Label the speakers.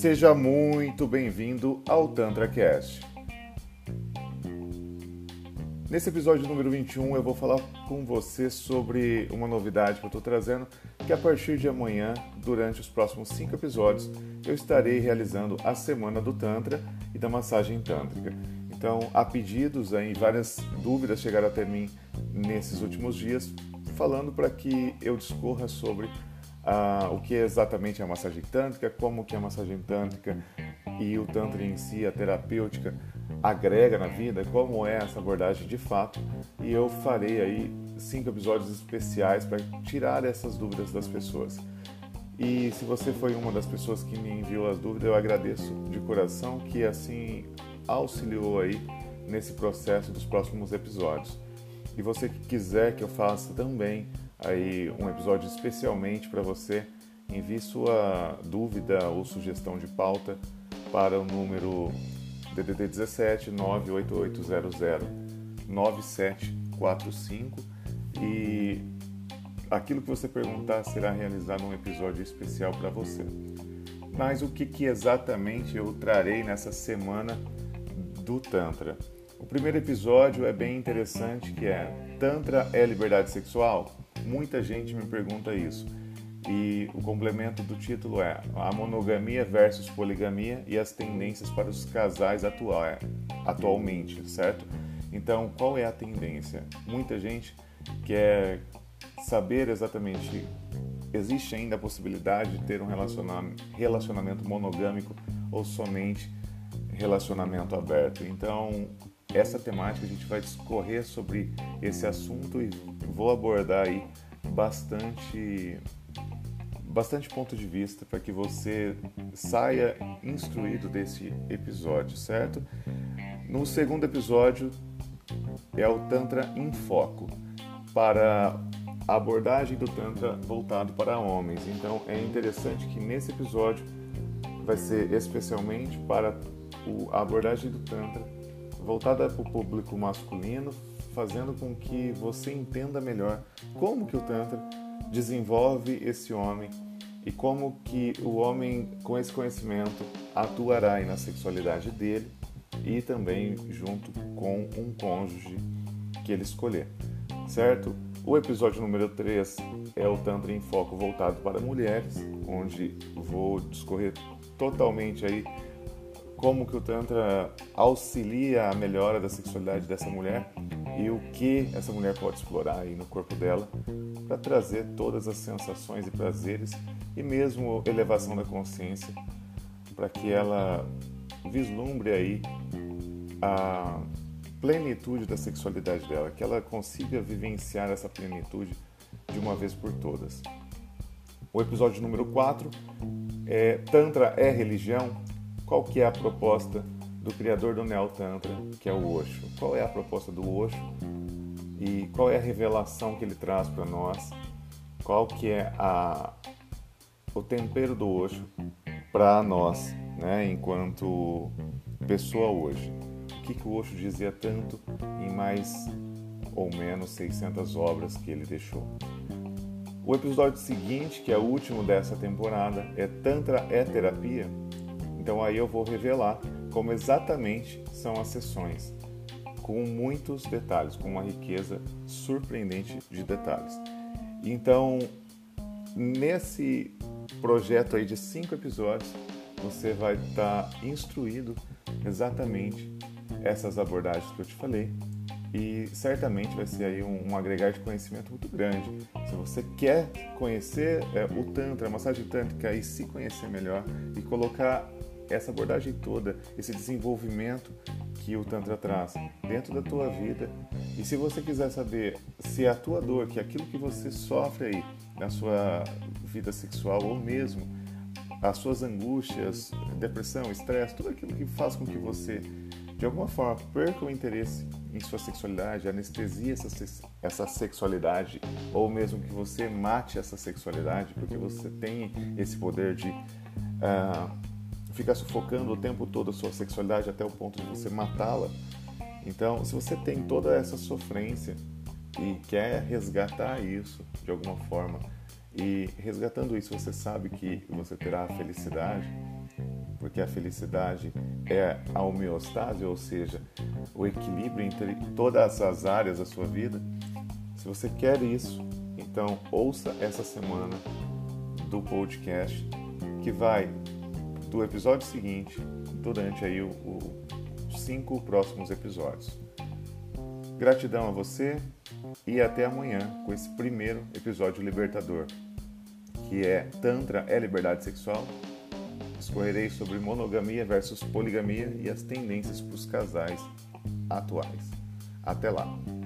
Speaker 1: Seja muito bem-vindo ao TantraCast. Nesse episódio número 21 eu vou falar com você sobre uma novidade que eu estou trazendo, que a partir de amanhã, durante os próximos cinco episódios, eu estarei realizando a Semana do Tantra e da Massagem Tântrica. Então, há pedidos aí, várias dúvidas chegaram até mim nesses últimos dias, falando para que eu discorra sobre ah, o que é exatamente a massagem tântrica, como que a massagem tântrica e o tantra em si, a terapêutica, agrega na vida, como é essa abordagem de fato. E eu farei aí cinco episódios especiais para tirar essas dúvidas das pessoas. E se você foi uma das pessoas que me enviou as dúvidas, eu agradeço de coração que assim auxiliou aí nesse processo dos próximos episódios. E você que quiser que eu faça também aí um episódio especialmente para você, envie sua dúvida ou sugestão de pauta para o número DDD 17 98800 9745 e aquilo que você perguntar será realizado um episódio especial para você. Mas o que, que exatamente eu trarei nessa semana do Tantra? O primeiro episódio é bem interessante, que é Tantra é liberdade sexual? Muita gente me pergunta isso. E o complemento do título é A monogamia versus poligamia e as tendências para os casais atual, atualmente, certo? Então, qual é a tendência? Muita gente quer saber exatamente existe ainda a possibilidade de ter um relacionamento monogâmico ou somente relacionamento aberto. Então, essa temática a gente vai discorrer sobre esse assunto e vou abordar aí bastante bastante ponto de vista para que você saia instruído desse episódio, certo? No segundo episódio é o Tantra em Foco, para a abordagem do Tantra voltado para homens. Então é interessante que nesse episódio vai ser especialmente para a abordagem do Tantra voltada para o público masculino, fazendo com que você entenda melhor como que o Tantra desenvolve esse homem e como que o homem com esse conhecimento atuará na sexualidade dele e também junto com um cônjuge que ele escolher, certo? O episódio número 3 é o Tantra em Foco voltado para mulheres, onde vou discorrer totalmente aí como que o Tantra auxilia a melhora da sexualidade dessa mulher e o que essa mulher pode explorar aí no corpo dela para trazer todas as sensações e prazeres e mesmo elevação da consciência para que ela vislumbre aí a plenitude da sexualidade dela, que ela consiga vivenciar essa plenitude de uma vez por todas. O episódio número 4 é Tantra é religião? Qual que é a proposta do criador do Neo Tantra, que é o Osho? Qual é a proposta do Osho e qual é a revelação que ele traz para nós? Qual que é a, o tempero do Osho para nós, né, enquanto pessoa hoje? O que, que o Osho dizia tanto em mais ou menos 600 obras que ele deixou? O episódio seguinte, que é o último dessa temporada, é Tantra é Terapia? Então aí eu vou revelar como exatamente são as sessões, com muitos detalhes, com uma riqueza surpreendente de detalhes. Então, nesse projeto aí de cinco episódios, você vai estar tá instruído exatamente essas abordagens que eu te falei e certamente vai ser aí um, um agregar de conhecimento muito grande. Se você quer conhecer é, o Tantra, a massagem tântrica e se conhecer melhor e colocar essa abordagem toda, esse desenvolvimento que o Tantra traz dentro da tua vida. E se você quiser saber se a tua dor, que é aquilo que você sofre aí na sua vida sexual ou mesmo as suas angústias, depressão, estresse, tudo aquilo que faz com que você de alguma forma perca o interesse em sua sexualidade, anestesia essa, essa sexualidade, ou mesmo que você mate essa sexualidade, porque você tem esse poder de uh, ficar sufocando o tempo todo a sua sexualidade até o ponto de você matá-la. Então, se você tem toda essa sofrência e quer resgatar isso de alguma forma, e resgatando isso você sabe que você terá a felicidade, que a felicidade é a homeostase, ou seja, o equilíbrio entre todas as áreas da sua vida. Se você quer isso, então ouça essa semana do podcast que vai do episódio seguinte durante aí os cinco próximos episódios. Gratidão a você e até amanhã com esse primeiro episódio libertador, que é Tantra é liberdade sexual? Discorrerei sobre monogamia versus poligamia e as tendências para os casais atuais. Até lá!